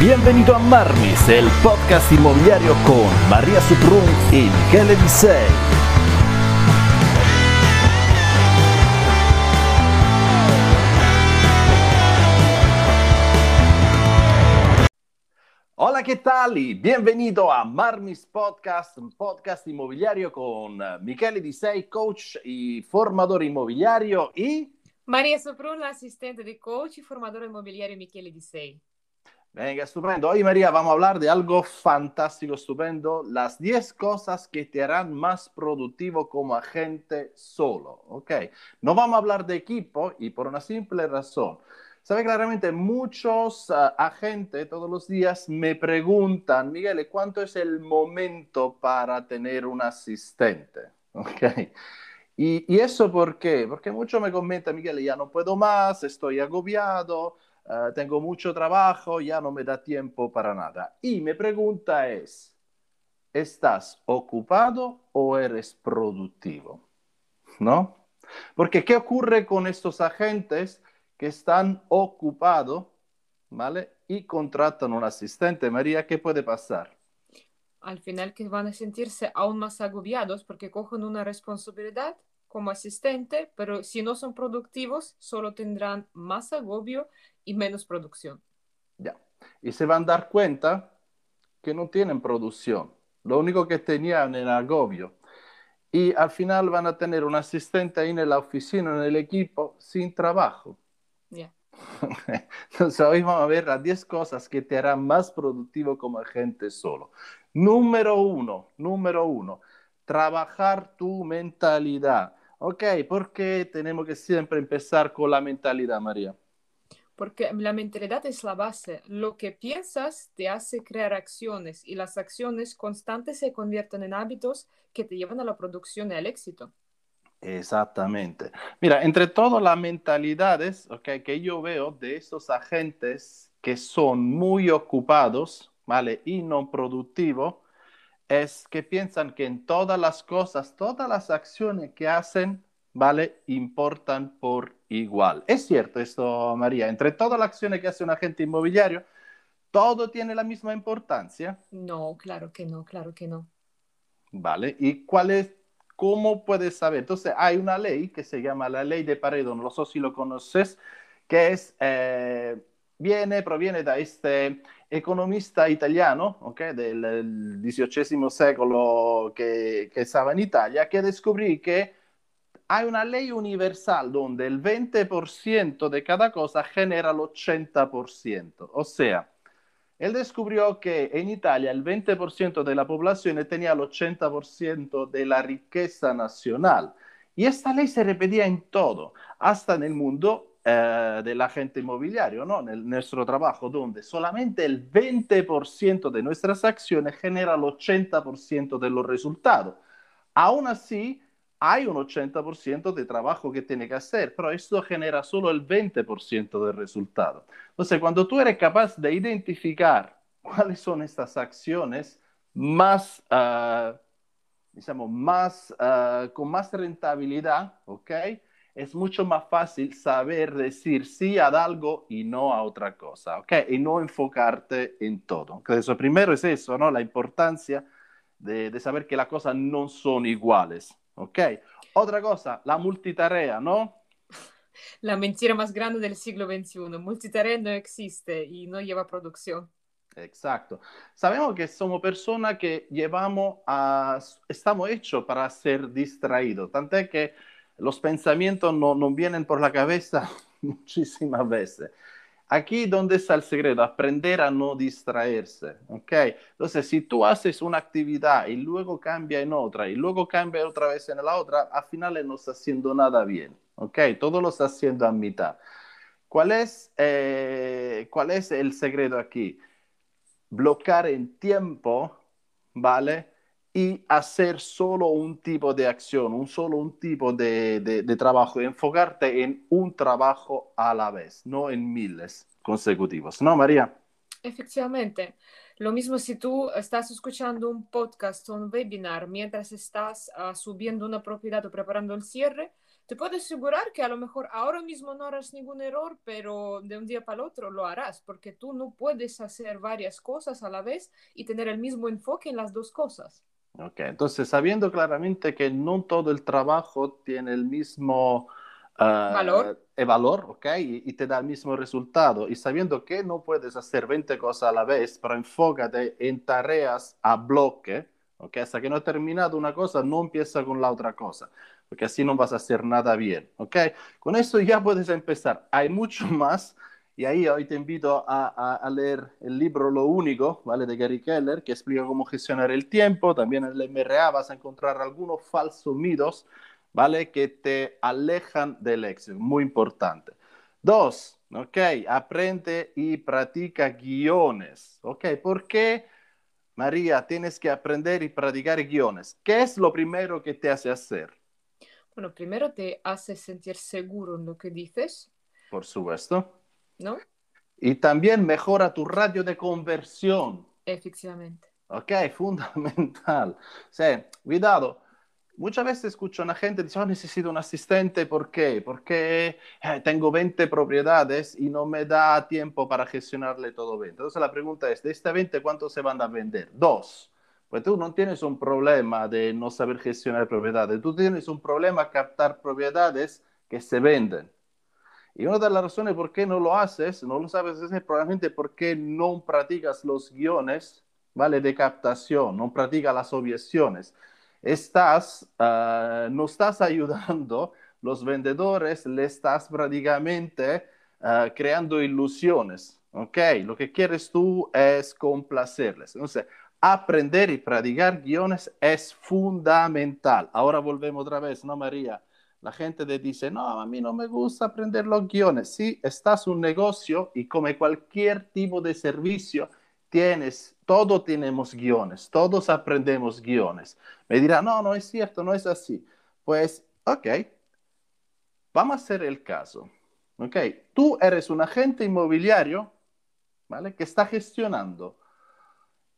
Bienvenido a Marmis, el podcast inmobiliario con María Suprun y Michele Disei. Hola, ¿qué tal? Y bienvenido a Marmis Podcast, un podcast inmobiliario con Michele Disei, coach y formador inmobiliario, y María Soprun, la asistente de coach y formadora inmobiliario Michele Disei. Venga, estupendo. Hoy, María, vamos a hablar de algo fantástico, estupendo. Las 10 cosas que te harán más productivo como agente solo. ¿Ok? No vamos a hablar de equipo y por una simple razón. Sabe claramente, muchos uh, agentes todos los días me preguntan, Miguel, ¿cuánto es el momento para tener un asistente? ¿Ok? Y, y eso por qué? Porque muchos me comentan, Miguel, ya no puedo más, estoy agobiado, uh, tengo mucho trabajo, ya no me da tiempo para nada. Y mi pregunta es, ¿estás ocupado o eres productivo? ¿No? Porque ¿qué ocurre con estos agentes que están ocupados, ¿vale? Y contratan un asistente. María, ¿qué puede pasar? Al final que van a sentirse aún más agobiados porque cogen una responsabilidad como asistente, pero si no son productivos, solo tendrán más agobio y menos producción. Ya. Y se van a dar cuenta que no tienen producción. Lo único que tenían era agobio. Y al final van a tener un asistente ahí en la oficina, en el equipo, sin trabajo. Yeah. Entonces hoy vamos a ver las 10 cosas que te harán más productivo como agente solo. Número uno, número uno, trabajar tu mentalidad. Ok, ¿por qué tenemos que siempre empezar con la mentalidad, María? Porque la mentalidad es la base. Lo que piensas te hace crear acciones y las acciones constantes se convierten en hábitos que te llevan a la producción y al éxito. Exactamente. Mira, entre todas las mentalidades que yo veo de estos agentes que son muy ocupados, ¿vale? Y no productivos, es que piensan que en todas las cosas, todas las acciones que hacen, ¿vale? Importan por igual. Es cierto esto, María. Entre todas las acciones que hace un agente inmobiliario, ¿todo tiene la misma importancia? No, claro que no, claro que no. ¿Vale? ¿Y cuál es, cómo puedes saber? Entonces, hay una ley que se llama la ley de Pareto, no sé si lo conoces, que es, eh, viene, proviene de este economista italiano, okay, del XVIII secolo que, que estaba en Italia, que descubrí que hay una ley universal donde el 20% de cada cosa genera el 80%. O sea, él descubrió que en Italia el 20% de la población tenía el 80% de la riqueza nacional. Y esta ley se repetía en todo, hasta en el mundo eh, del agente inmobiliario, ¿no? En nuestro trabajo, donde solamente el 20% de nuestras acciones genera el 80% de los resultados. Aún así, hay un 80% de trabajo que tiene que hacer, pero esto genera solo el 20% del resultado. Entonces, cuando tú eres capaz de identificar cuáles son estas acciones más, uh, digamos, más, uh, con más rentabilidad, ¿ok? Es mucho más fácil saber decir sí a algo y no a otra cosa, ¿ok? Y no enfocarte en todo. Entonces, primero es eso, ¿no? La importancia de, de saber que las cosas no son iguales. ¿Ok? Otra cosa, la multitarea, ¿no? La mentira más grande del siglo XXI. Multitarea no existe y no lleva producción. Exacto. Sabemos que somos personas que llevamos a, estamos hechos para ser distraídos, tanto es que los pensamientos no, no vienen por la cabeza muchísimas veces. Aquí donde está el secreto, aprender a no distraerse, ¿ok? Entonces, si tú haces una actividad y luego cambia en otra y luego cambia otra vez en la otra, al final no está haciendo nada bien, ¿ok? Todo lo está haciendo a mitad. ¿Cuál es, eh, ¿Cuál es el secreto aquí? Bloquear en tiempo, ¿vale? Y hacer solo un tipo de acción, un solo un tipo de, de, trabajo, enfocarte en un trabajo a la vez, no en miles consecutivos. ¿No, María? Efectivamente. Lo mismo si tú estás escuchando un podcast o un webinar mientras estás uh, subiendo una propiedad o preparando el cierre, te puedo asegurar que a lo mejor ahora mismo no harás ningún error, pero de un día para el otro lo harás, porque tú no puedes hacer varias cosas a la vez y tener el mismo enfoque en las dos cosas. Ok, entonces sabiendo claramente que no todo el trabajo tiene el mismo uh, valor, el valor ok, y, y, te da el mismo resultado, y sabiendo que no puedes hacer 20 cosas a la vez, pero enfócate en tareas a bloque, ok, hasta que no he terminado una cosa, no empieza con la otra cosa, porque así no vas a hacer nada bien, ok, con eso ya puedes empezar, hay mucho más y ahí hoy te invito a, a, a, leer el libro Lo Único, ¿vale? De Gary Keller, que explica cómo gestionar el tiempo. También en el MRA vas a encontrar algunos falsos mitos, ¿vale? Que te alejan del éxito. Muy importante. Dos, ¿ok? Aprende y practica guiones, ¿ok? ¿Por qué, María, tienes que aprender y practicar guiones? ¿Qué es lo primero que te hace hacer? Bueno, primero te hace sentir seguro en lo que dices. Por supuesto. ¿No? Y también mejora tu radio de conversión. Efectivamente. Ok, fundamental. Sea, cuidado. Muchas veces escucho a una gente dice, oh, necesito un asistente, ¿por qué? Porque eh, tengo 20 propiedades y no me da tiempo para gestionarle todo 20. Entonces la pregunta es, de este 20, ¿cuántos se van a vender? Dos. Pues tú no tienes un problema de no saber gestionar propiedades, tú tienes un problema captar propiedades que se venden. Y una de las razones por qué no lo haces, no lo sabes hacer, probablemente porque no practicas los guiones, ¿vale? De captación, no practicas las objeciones. Estás, uh, no estás ayudando los vendedores, le estás prácticamente uh, creando ilusiones, ¿ok? Lo que quieres tú es complacerles. Entonces, aprender y practicar guiones es fundamental. Ahora volvemos otra vez, ¿no, María? La gente te dice, no, a mí no me gusta aprender los guiones. Sí, estás un negocio y como cualquier tipo de servicio, tienes, todos tenemos guiones, todos aprendemos guiones. Me dirá, no, no es cierto, no es así. Pues, ok, vamos a hacer el caso. Ok, tú eres un agente inmobiliario, ¿vale? Que está gestionando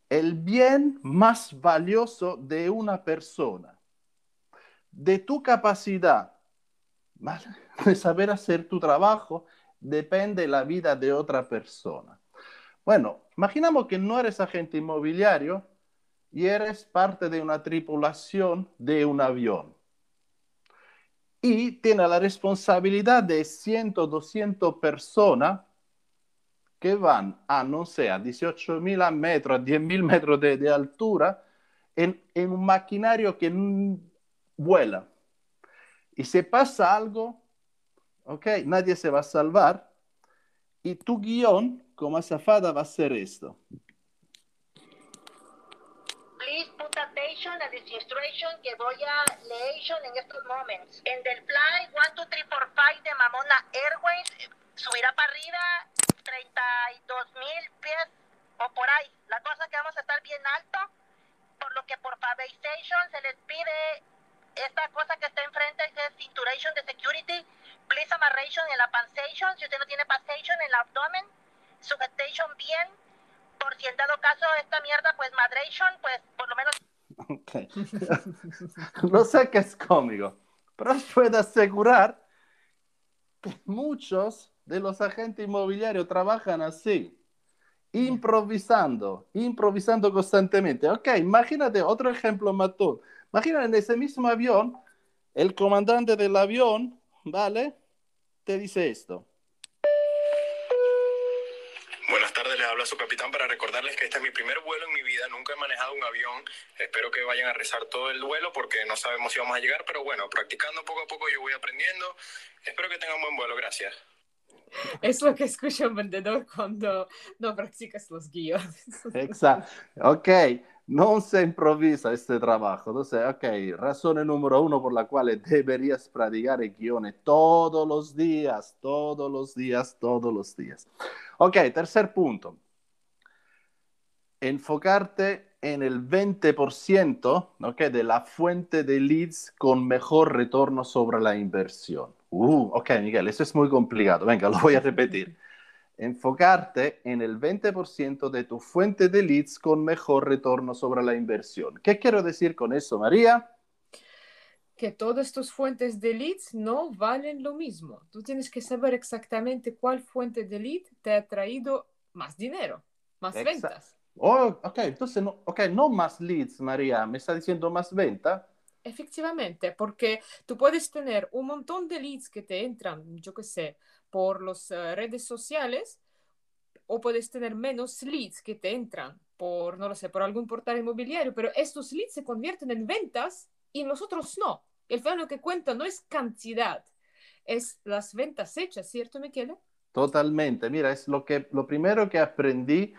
el bien más valioso de una persona de tu capacidad ¿vale? de saber hacer tu trabajo depende la vida de otra persona. Bueno, imaginamos que no eres agente inmobiliario y eres parte de una tripulación de un avión. Y tiene la responsabilidad de 100, 200 personas que van a, no sé, a 18.000 metros, a 10.000 metros de, altura, en, un maquinario que vuela. Y si pasa algo, ok, nadie se va a salvar. Y tu guion como azafada va a ser esto. Please put attention a this instruction que voy a leer en estos momentos. En del fly 1, 2, 3, 4, 5 de Mamona Airways subirá para arriba 32 mil pies o por ahí. La cosa que vamos a estar bien alto, por lo que por Favation se les pide esta cosa que está enfrente es cinturation de security, please amarration en la pansation, si usted no tiene pansation en el abdomen, sujetation bien, por si en dado caso esta mierda, pues madration, pues por lo menos... Okay. no sé qué es cómico, pero os puedo asegurar que muchos de los agentes inmobiliarios trabajan así, improvisando, improvisando constantemente. Ok, imagínate otro ejemplo, Matón. Imagina en ese mismo avión, el comandante del avión, ¿vale? Te dice esto. Buenas tardes, les habla su capitán para recordarles que este es mi primer vuelo en mi vida, nunca he manejado un avión, espero que vayan a rezar todo el vuelo porque no sabemos si vamos a llegar, pero bueno, practicando poco a poco yo voy aprendiendo, espero que tengan un buen vuelo, gracias. Es lo que escucha un vendedor cuando no practicas los guiones. Exacto. Ok, no se improvisa este trabajo. Entonces, ok, razón número uno por la cual deberías practicar el guion todos los días, todos los días, todos los días. Ok, tercer punto. Enfocarte en el 20% okay, de la fuente de leads con mejor retorno sobre la inversión. Uh, ok, Miguel, eso es muy complicado. Venga, lo voy a repetir enfocarte en el 20% de tu fuente de leads con mejor retorno sobre la inversión. ¿Qué quiero decir con eso, María? que todas estas fuentes de leads no valen lo mismo. Tú tienes que saber exactamente cuál fuente de lead te ha traído más dinero, más Exacto. ventas. Oh, ok, entonces no, okay, no más leads, María, me está diciendo más venta. Efectivamente, porque tú puedes tener un montón de leads que te entran, yo qué sé, por las eh, redes sociales, o puedes tener menos leads que te entran por, no lo sé, por algún portal inmobiliario, pero estos leads se convierten en ventas y los otros no. El lo que cuenta no es cantidad, es las ventas hechas, ¿cierto, Michele? Totalmente. Mira, es lo que lo primero que aprendí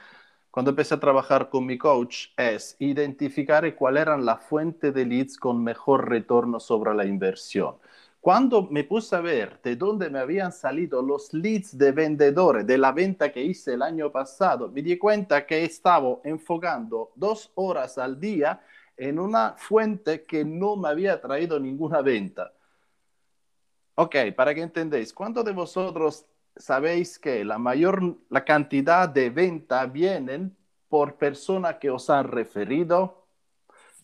cuando empecé a trabajar con mi coach es identificar cuál eran la fuente de leads con mejor retorno sobre la inversión. Cuando me puse a ver de dónde me habían salido los leads de vendedores de la venta que hice el año pasado, me di cuenta que estaba enfocando dos horas al día en una fuente que no me había traído ninguna venta. Ok, para que entendáis, ¿cuántos de vosotros sabéis que la mayor la cantidad de venta vienen por personas que os han referido?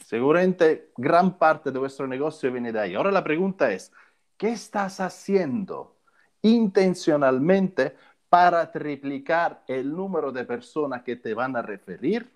Seguramente gran parte de vuestro negocio viene de ahí. Ahora la pregunta es, ¿qué estás haciendo intencionalmente para triplicar el número de personas que te van a referir?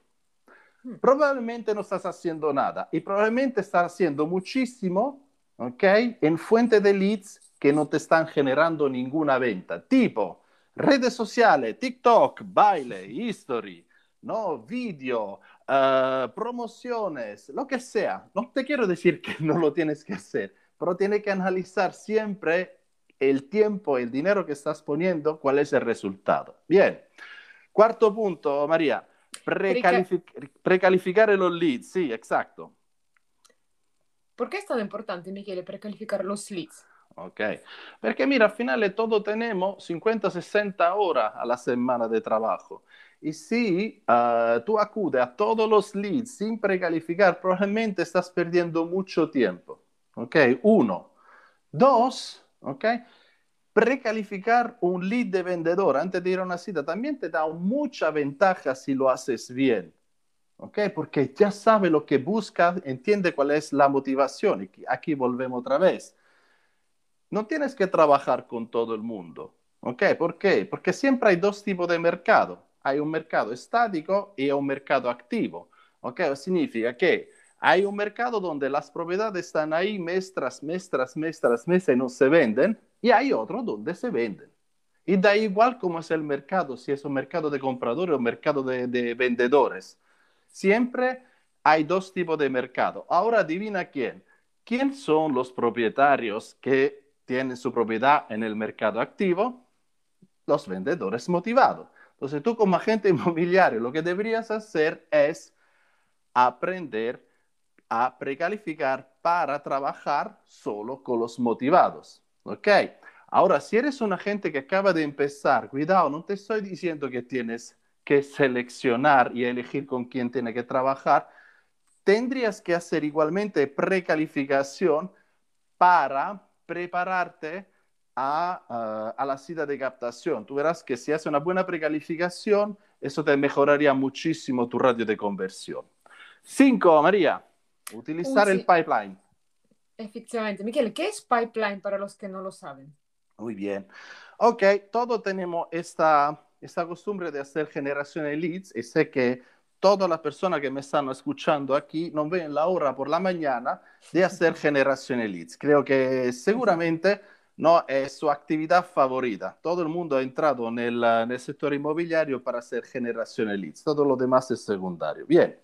Probablemente no estás haciendo nada y probablemente estás haciendo muchísimo, ¿ok? En fuente de leads que no te están generando ninguna venta, tipo redes sociales, TikTok, baile, history, ¿no? Video, uh, promociones, lo que sea. No te quiero decir que no lo tienes que hacer, pero tienes que analizar siempre el tiempo, el dinero que estás poniendo, cuál es el resultado. Bien. Cuarto punto, María. Precalific precalificar los leads, sí, exacto. ¿Por qué es tan importante, Michele, precalificar los leads? Ok, perché mira, al finale todos tenemos 50-60 horas a la semana de trabajo. Y si uh, tú acudes a todos los leads sin precalificar, probablemente estás perdiendo mucho tiempo. Ok, uno. Dos, ok, precalificar un lead de vendedor antes de ir a una cita también te da mucha ventaja si lo haces bien. ¿ok? Porque ya sabe lo que busca, entiende cuál es la motivación. Y aquí volvemos otra vez. No tienes que trabajar con todo el mundo, ¿ok? ¿Por qué? Porque siempre hay dos tipos de mercado. Hay un mercado estático y un mercado activo, ¿ok? Significa que hay un mercado donde las propiedades están ahí mes tras mes, tras y no se venden, y hay otro donde se venden. Y da igual cómo es el mercado, si es un mercado de compradores o un mercado de, de vendedores. Siempre hay dos tipos de mercado. Ahora adivina quién. ¿Quién son los propietarios que tienen su propiedad en el mercado activo? Los vendedores motivados. Entonces tú como agente inmobiliario lo que deberías hacer es aprender a precalificar para trabajar solo con los motivados. ¿Ok? Ahora, si eres un agente que acaba de empezar, cuidado, no te estoy diciendo que tienes que seleccionar y elegir con quién tiene que trabajar, tendrías que hacer igualmente precalificación para prepararte a, a, la cita de captación. Tú verás que si haces una buena precalificación, eso te mejoraría muchísimo tu radio de conversión. Cinco, María, utilizar Uy, el sí. pipeline. Efectivamente. Michele, ¿qué es pipeline para los que no lo saben? Muy bien. Ok, todos tenemos esta, esta costumbre de hacer generación de leads y sé que todas las personas que me están escuchando aquí no ven la hora por la mañana de hacer generación de leads. Creo que seguramente no es su actividad favorita. Todo el mundo ha entrado en el, en el sector inmobiliario para hacer generación de leads. Todo lo demás es secundario. Bien,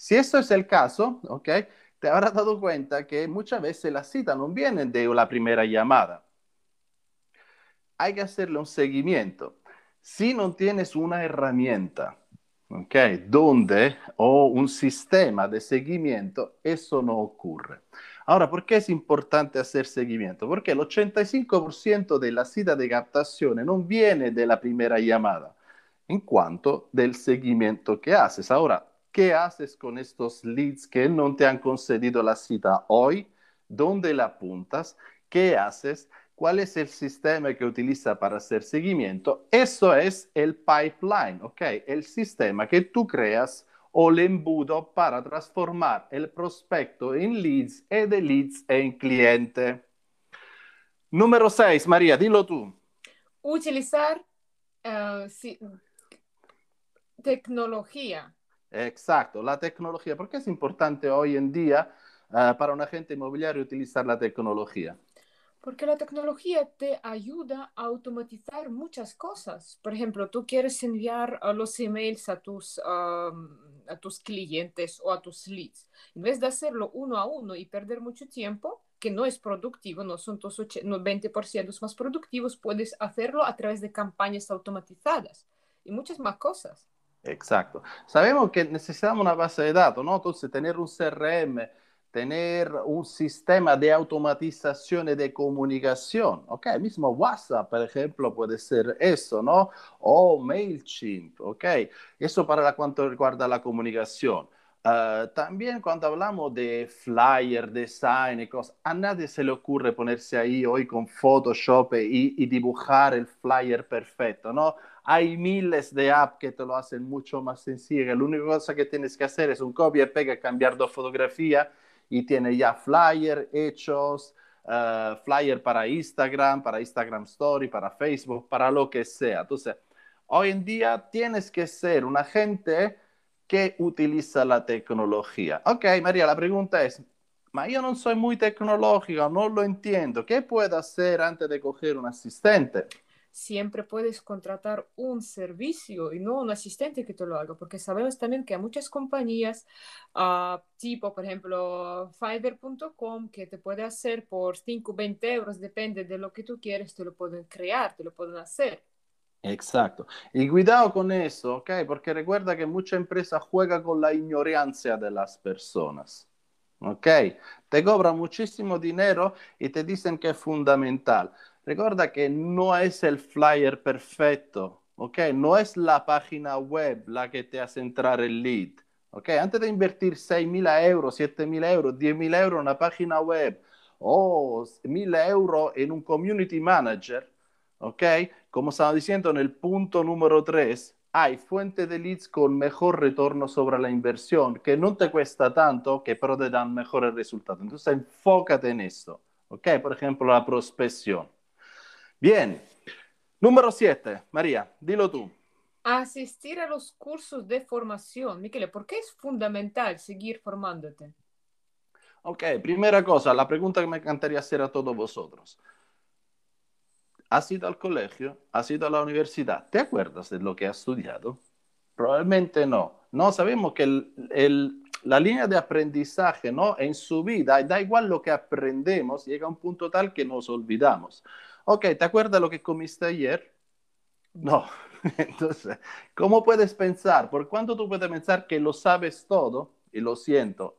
si esto es el caso, ok, te habrás dado cuenta que muchas veces las citas no vienen de la primera llamada. Hay que hacerle un seguimiento. Si no tienes una herramienta, ¿ok? Donde o un sistema de seguimiento, eso no ocurre. Ahora, ¿por qué es importante hacer seguimiento? Porque el 85% de la cita de captación no viene de la primera llamada, en cuanto del seguimiento que haces. Ahora, ¿qué haces con estos leads que no te han concedido la cita hoy? ¿Dónde la apuntas? ¿Qué haces? ¿Cuál es el sistema que utiliza para hacer seguimiento? Eso es el pipeline, ¿ok? El sistema que tú creas o el embudo para transformar el prospecto en leads y de leads en cliente. Número 6, María, dilo tú. Utilizar sí, tecnología. Exacto, la tecnología. ¿Por qué es importante hoy en día uh, para un agente inmobiliario utilizar la tecnología? Porque la tecnología te ayuda a automatizar muchas cosas. Por ejemplo, tú quieres enviar uh, los emails a tus, a tus clientes o a tus leads. En vez de hacerlo uno a uno y perder mucho tiempo, que no es productivo, no son tus 20% más productivos, puedes hacerlo a través de campañas automatizadas y muchas más cosas. Exacto. Sabemos que necesitamos una base de datos, ¿no? Entonces, tener un CRM, tener un sistema de automatización de comunicación, ¿ok? Mismo WhatsApp, por ejemplo, puede ser eso, ¿no? O MailChimp, ¿ok? Eso para cuanto recuerda la comunicación. Uh, también cuando hablamos de flyer, design y cosas, a nadie se le ocurre ponerse ahí hoy con Photoshop y, y, dibujar el flyer perfecto, ¿no? Hay miles de apps que te lo hacen mucho más sencillo. La única cosa que tienes que hacer es un copia y pega, cambiar dos fotografías y tiene ya flyer hechos, uh, flyer para Instagram, para Instagram Story, para Facebook, para lo que sea. Entonces, hoy en día tienes que ser un agente que utiliza la tecnología. Ok, María, la pregunta es, ma yo no soy muy tecnológica, no lo entiendo. ¿Qué puedo hacer antes de coger un asistente? Siempre puedes contratar un servicio y no un asistente que te lo haga, porque sabemos también que hay muchas compañías, uh, tipo, por ejemplo, Fiverr.com, que te puede hacer por 5, 20 euros, depende de lo que tú quieres, te lo pueden crear, te lo pueden hacer. Exacto. Y cuidado con eso, ¿ok? Porque recuerda que mucha empresa juega con la ignorancia de las personas. ¿Ok? Te cobran muchísimo dinero y te dicen que es fundamental. Recuerda que no es el flyer perfecto, ¿ok? No es la página web la que te hace entrar el lead, ¿ok? Antes de invertir 6.000 euros, 7.000 euros, 10.000 euros en una página web o 1.000 euros en un community manager, ¿ok? Como estaba diciendo en el punto número 3, hay fuentes de leads con mejor retorno sobre la inversión, que no te cuesta tanto, que pero te dan mejores resultados. Entonces, enfócate en esto, ¿ok? Por ejemplo, la prospección. Bien. Número 7, María, dilo tú. Asistir a los cursos de formación. Miquel, ¿por qué es fundamental seguir formándote? Ok, primera cosa, la pregunta que me encantaría hacer a todos vosotros. Has ido al colegio, has ido a la universidad, ¿te acuerdas de lo que has estudiado? Probablemente no. No sabemos que el, el, la línea de aprendizaje, ¿no? En su vida, da igual lo que aprendemos, llega a un punto tal que nos olvidamos. Ok, ¿te acuerdas lo que comiste ayer? No. Entonces, ¿cómo puedes pensar? ¿Por cuánto tú puedes pensar que lo sabes todo? Y lo siento,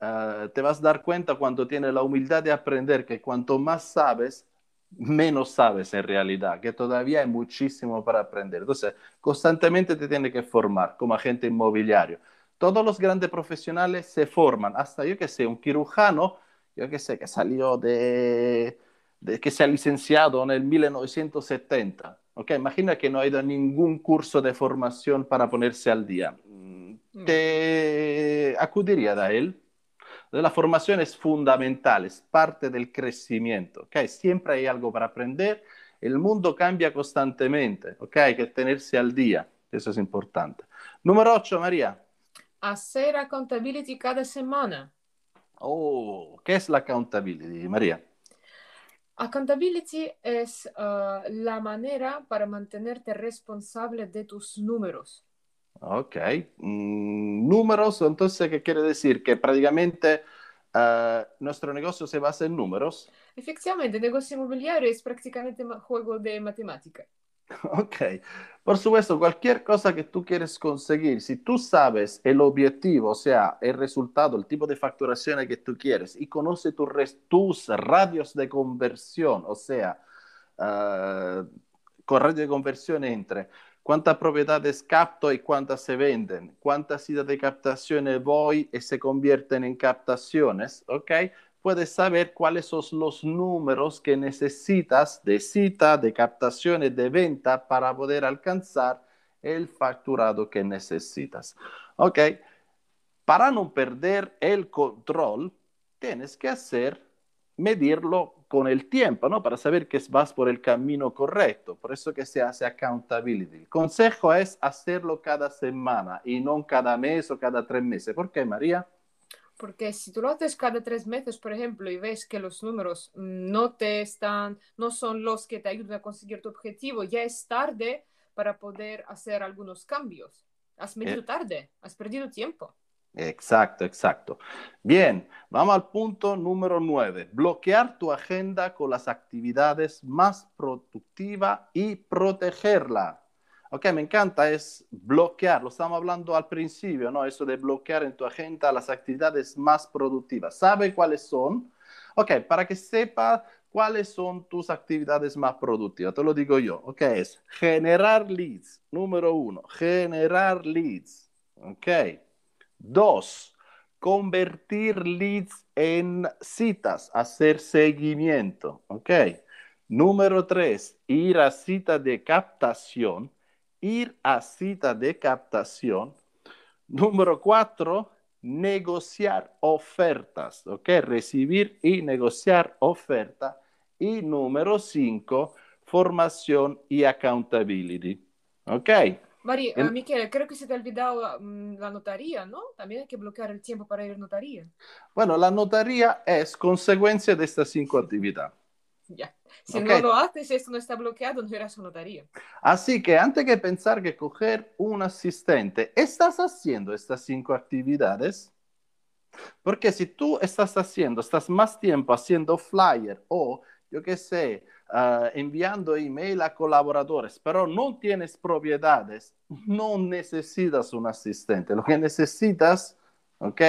uh, te vas a dar cuenta cuando tienes la humildad de aprender que cuanto más sabes, menos sabes en realidad, que todavía hay muchísimo para aprender. Entonces, constantemente te tiene que formar como agente inmobiliario. Todos los grandes profesionales se forman, hasta yo que sé, un cirujano, yo que sé, que salió de, de que se ha licenciado en el 1970. Okay, imagina que no ha ido a ningún curso de formación para ponerse al día. Mm. ¿Te acudiría a él? La formación es fundamental, es parte del crecimiento. ¿okay? Siempre hay algo para aprender. El mundo cambia constantemente. ¿okay? Hay que tenerse al día. Eso es importante. Número 8, María. Hacer accountability cada semana. Oh, ¿qué es la accountability, María? Accountability es uh, la manera para mantenerte responsable de tus números. Ok. Mm, números, entonces, ¿qué quiere decir? Que prácticamente uh, nuestro negocio se basa en números. Efectivamente, el negocio inmobiliario es prácticamente un juego de matemática. Ok. Por supuesto, cualquier cosa que tú quieres conseguir, si tú sabes el objetivo, o sea, el resultado, el tipo de facturación que tú quieres y conoces tu tus radios de conversión, o sea, uh, con radio de conversión entre cuántas propiedades capto y cuántas se venden, cuántas citas de captaciones voy y se convierten en captaciones, ¿ok? Puedes saber cuáles son los números que necesitas de cita, de captaciones, de venta para poder alcanzar el facturado que necesitas. ¿Ok? para no perder el control, tienes que hacer, medirlo con el tiempo, ¿no? Para saber que vas por el camino correcto. Por eso que se hace accountability. El consejo es hacerlo cada semana y no cada mes o cada tres meses. ¿Por qué, María? Porque si tú lo haces cada tres meses, por ejemplo, y ves que los números no te están, no son los que te ayudan a conseguir tu objetivo, ya es tarde para poder hacer algunos cambios. Has medido Eh. tarde, has perdido tiempo. Exacto, exacto. Bien, vamos al punto número nueve. Bloquear tu agenda con las actividades más productivas y protegerla. Ok, me encanta, es bloquear, lo estamos hablando al principio, ¿no? Eso de bloquear en tu agenda las actividades más productivas. ¿Sabe cuáles son? Ok, para que sepa cuáles son tus actividades más productivas, te lo digo yo. Ok, es generar leads, número uno, generar leads. Ok. Dos, convertir leads en citas, hacer seguimiento. Ok. Número tres, ir a cita de captación. Ir a cita de captación. Número cuatro, negociar ofertas. Ok. Recibir y negociar oferta. Y número cinco, formación y accountability. Ok. María, En- Miquel, creo que se te ha olvidado mm, la notaría, ¿no? También hay que bloquear el tiempo para ir a notaría. Bueno, la notaría es consecuencia de estas cinco actividades. Ya. Si Ok. no lo haces, esto no está bloqueado, no irás a notaría. Así que antes que pensar que coger un asistente, ¿estás haciendo estas cinco actividades? Porque si tú estás haciendo, estás más tiempo haciendo flyer o, yo qué sé, ah, enviando email a colaboradores, pero no tienes propiedades, no necesitas un asistente. Lo que necesitas, ¿ok?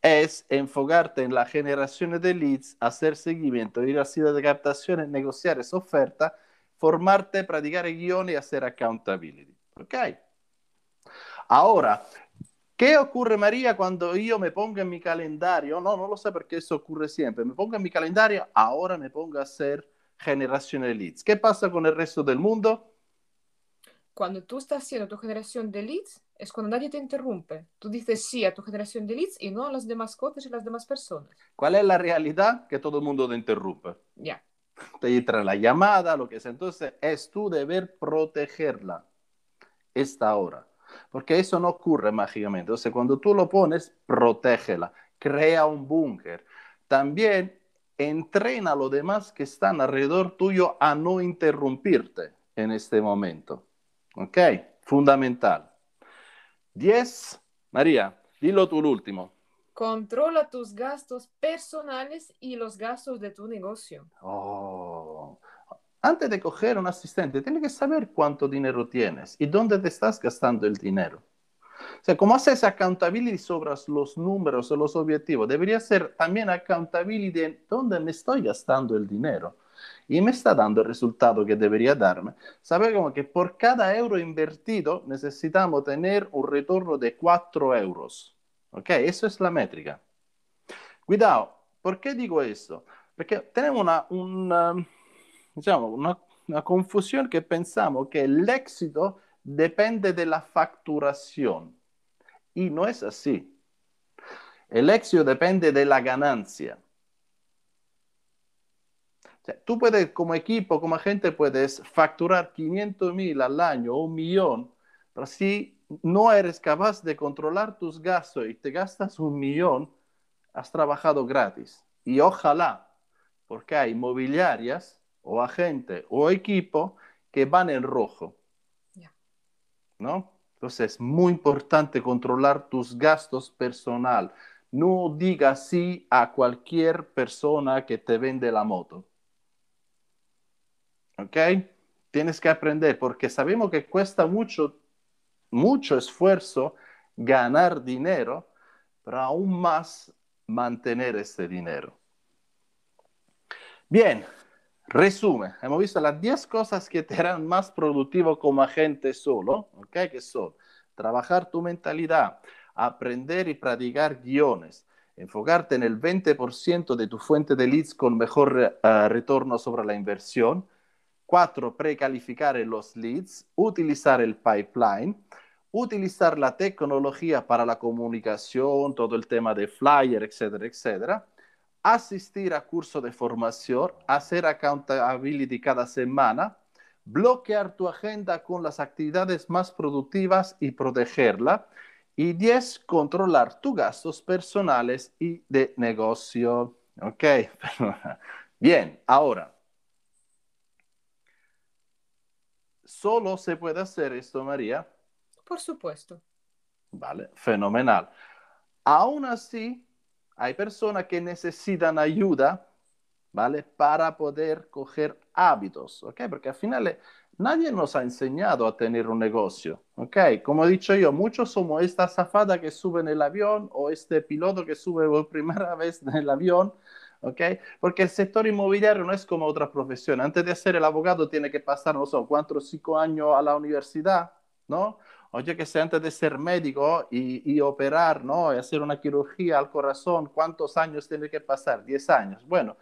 Es enfocarte en la generación de leads, hacer seguimiento, ir a ciudad de captación, negociar esa oferta formarte, practicar guion y hacer accountability. ¿Ok? Ahora, ¿qué ocurre, María, cuando yo me pongo en mi calendario? No, no lo sé porque eso ocurre siempre. Me pongo en mi calendario, ahora me pongo a hacer generación de leads. ¿Qué pasa con el resto del mundo? Cuando tú estás haciendo tu generación de leads, es cuando nadie te interrumpe. Tú dices sí a tu generación de leads y no a las demás cosas y las demás personas. ¿Cuál es la realidad? Que todo el mundo te interrumpe. Ya. Te entra la llamada, lo que sea. Entonces, es tu deber protegerla esta hora. Porque eso no ocurre mágicamente. Entonces, cuando tú lo pones, protégela. Crea un búnker. También entrena a los demás que están alrededor tuyo a no interrumpirte en este momento. ¿Ok? Fundamental. 10. María, dilo tú el último. Controla tus gastos personales y los gastos de tu negocio. Oh. Antes de coger un asistente, tienes que saber cuánto dinero tienes y dónde te estás gastando el dinero. O sea, ¿cómo haces accountability sobre los números o los objetivos? Debería ser también accountability en dónde me estoy gastando el dinero y me está dando el resultado que debería darme. Saber como que por cada euro invertido necesitamos tener un retorno de 4 euros. ¿Ok? Eso es la métrica. Cuidado, ¿por qué digo esto? Porque tenemos una, una, una, una confusión que pensamos que el éxito depende de la facturación. Y no es así. El éxito depende de la ganancia. Tú puedes, como equipo, como agente, puedes facturar 500 mil al año o un millón, pero si no eres capaz de controlar tus gastos y te gastas un millón, has trabajado gratis. Y ojalá, porque hay inmobiliarias o agente o equipo que van en rojo. ¿No? Entonces es muy importante controlar tus gastos personal. No digas sí a cualquier persona que te vende la moto. ¿Ok? Tienes que aprender porque sabemos que cuesta mucho, mucho esfuerzo ganar dinero, pero aún más mantener ese dinero. Bien, resumen. Hemos visto las 10 cosas que te harán más productivo como agente solo, ¿ok? Que son trabajar tu mentalidad, aprender y practicar guiones, enfocarte en el 20% de tu fuente de leads con mejor uh, retorno sobre la inversión. Cuatro, precalificar los leads, utilizar el pipeline, utilizar la tecnología para la comunicación, todo el tema de flyer, etcétera, etcétera, asistir a cursos de formación, hacer accountability cada semana, bloquear tu agenda con las actividades más productivas y protegerla. Y 10, controlar tus gastos personales y de negocio. Ok, bien, ahora, ¿solo se puede hacer esto, María? Por supuesto. Vale, fenomenal. Aún así, hay personas que necesitan ayuda, ¿vale? Para poder coger hábitos, ¿ok? Porque al final eh, nadie nos ha enseñado a tener un negocio, ¿ok? Como he dicho yo, muchos somos esta zafada que sube en el avión o este piloto que sube por primera vez en el avión, ¿ok? Porque el sector inmobiliario no es como otra profesión. Antes de ser el abogado tiene que pasar, no sé, cuatro o cinco años a la universidad, ¿no? Oye, que sea antes de ser médico y, operar, ¿no? Y hacer una cirugía al corazón, ¿cuántos años tiene que pasar? Diez años. Bueno,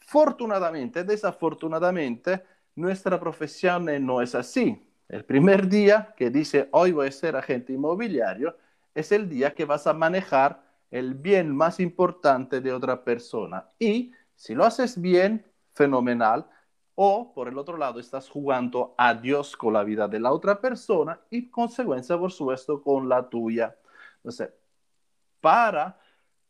fortunadamente, desafortunadamente, nuestra profesión no es así. El primer día que dice hoy voy a ser agente inmobiliario es el día que vas a manejar el bien más importante de otra persona. Y si lo haces bien, fenomenal o por el otro lado estás jugando a Dios con la vida de la otra persona y consecuencia, por supuesto, con la tuya. Entonces, para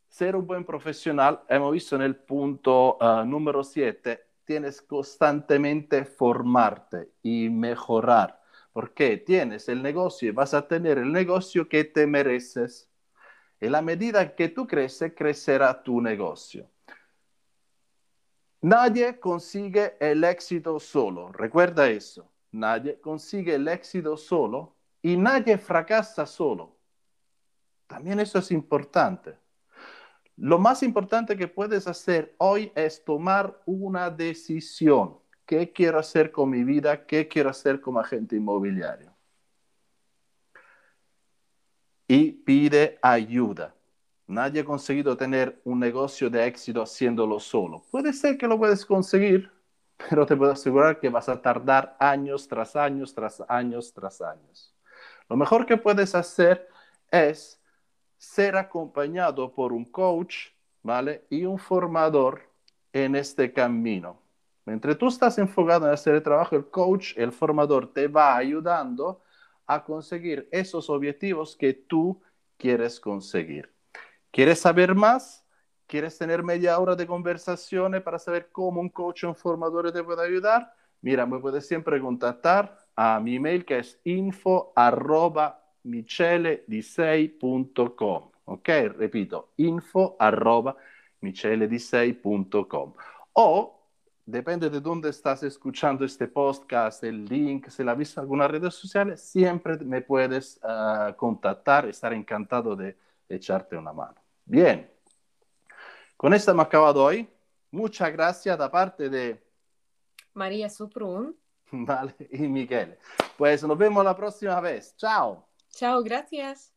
ser un buen profesional, hemos visto en el punto uh, número 7, tienes constantemente formarte y mejorar, porque tienes el negocio y vas a tener el negocio que te mereces. En la medida que tú creces, crecerá tu negocio. Nadie consigue el éxito solo, recuerda eso. Nadie consigue el éxito solo y nadie fracasa solo. También eso es importante. Lo más importante que puedes hacer hoy es tomar una decisión. ¿Qué quiero hacer con mi vida? ¿Qué quiero hacer como agente inmobiliario? Y pide ayuda. Nadie ha conseguido tener un negocio de éxito haciéndolo solo. Puede ser que lo puedes conseguir, pero te puedo asegurar que vas a tardar años tras años, tras años, tras años. Lo mejor que puedes hacer es ser acompañado por un coach, ¿vale? Y un formador en este camino. Mientras tú estás enfocado en hacer el trabajo, el coach, el formador te va ayudando a conseguir esos objetivos que tú quieres conseguir. ¿Quieres saber más? ¿Quieres tener media hora de conversaciones para saber cómo un coach o un formador te puede ayudar? Mira, me puedes siempre contactar a mi email que es info arroba Ok, repito, info O, depende de dónde estás escuchando este podcast, el link, si la viste en alguna red social, siempre me puedes uh, contactar, estar encantado de echarte una mano. Bien, con esto hemos acabado hoy. Muchas gracias da parte de María Suprun. Vale, y Miguel. Pues nos vemos la próxima vez. Chao. Chao, gracias.